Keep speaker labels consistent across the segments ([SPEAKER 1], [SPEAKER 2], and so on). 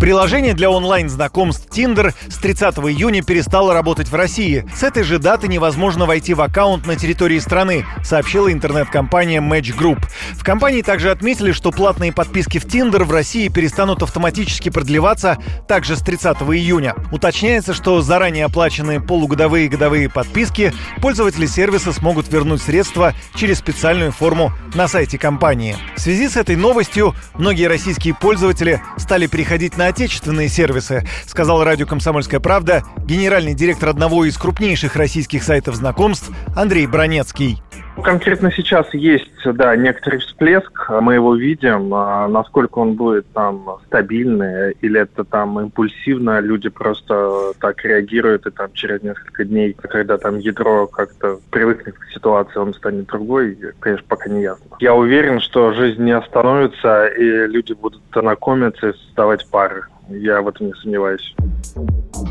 [SPEAKER 1] Приложение для онлайн-знакомств Tinder с 30 июня перестало работать в России. С этой же даты невозможно войти в аккаунт на территории страны, сообщила интернет-компания Match Group. В компании также отметили, что платные подписки в Tinder в России перестанут автоматически продлеваться также с 30 июня. Уточняется, что заранее оплаченные полугодовые и годовые подписки пользователи сервиса смогут вернуть средства через специальную форму на сайте компании. В связи с этой новостью многие российские пользователи стали переходить на отечественные сервисы, сказал радио «Комсомольская правда» генеральный директор одного из крупнейших российских сайтов знакомств Андрей Бронецкий.
[SPEAKER 2] Конкретно сейчас есть, да, некоторый всплеск, мы его видим, а насколько он будет там стабильный или это там импульсивно, люди просто так реагируют и там через несколько дней, когда там ядро как-то привыкнет к ситуации, он станет другой, конечно, пока не ясно. Я уверен, что жизнь не остановится и люди будут знакомиться и создавать пары. Я в этом не сомневаюсь.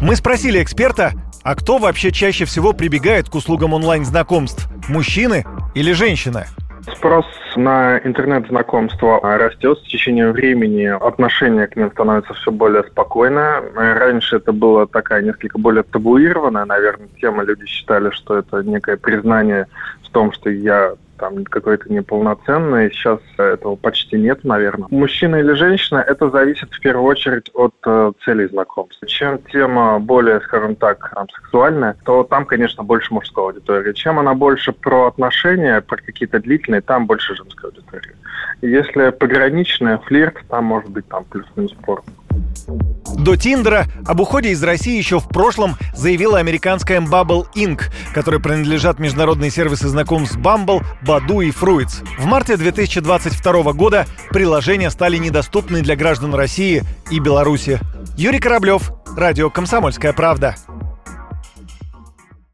[SPEAKER 1] Мы спросили эксперта, а кто вообще чаще всего прибегает к услугам онлайн-знакомств? Мужчины или женщины?
[SPEAKER 2] Спрос на интернет-знакомство растет с течением времени, отношение к ним становится все более спокойное. Раньше это было такая несколько более табуированная, наверное, тема. Люди считали, что это некое признание в том, что я там какой-то неполноценный. Сейчас этого почти нет, наверное. Мужчина или женщина, это зависит в первую очередь от э, целей знакомства. Чем тема более, скажем так, там, сексуальная, то там, конечно, больше мужской аудитории. Чем она больше про отношения, про какие-то длительные, там больше женской аудитории. Если пограничная, флирт, там может быть там плюс-минус порно.
[SPEAKER 1] До Тиндера об уходе из России еще в прошлом заявила американская Bubble Inc., которой принадлежат международные сервисы знакомств Bumble, Badoo и Fruits. В марте 2022 года приложения стали недоступны для граждан России и Беларуси. Юрий Кораблев, Радио «Комсомольская правда».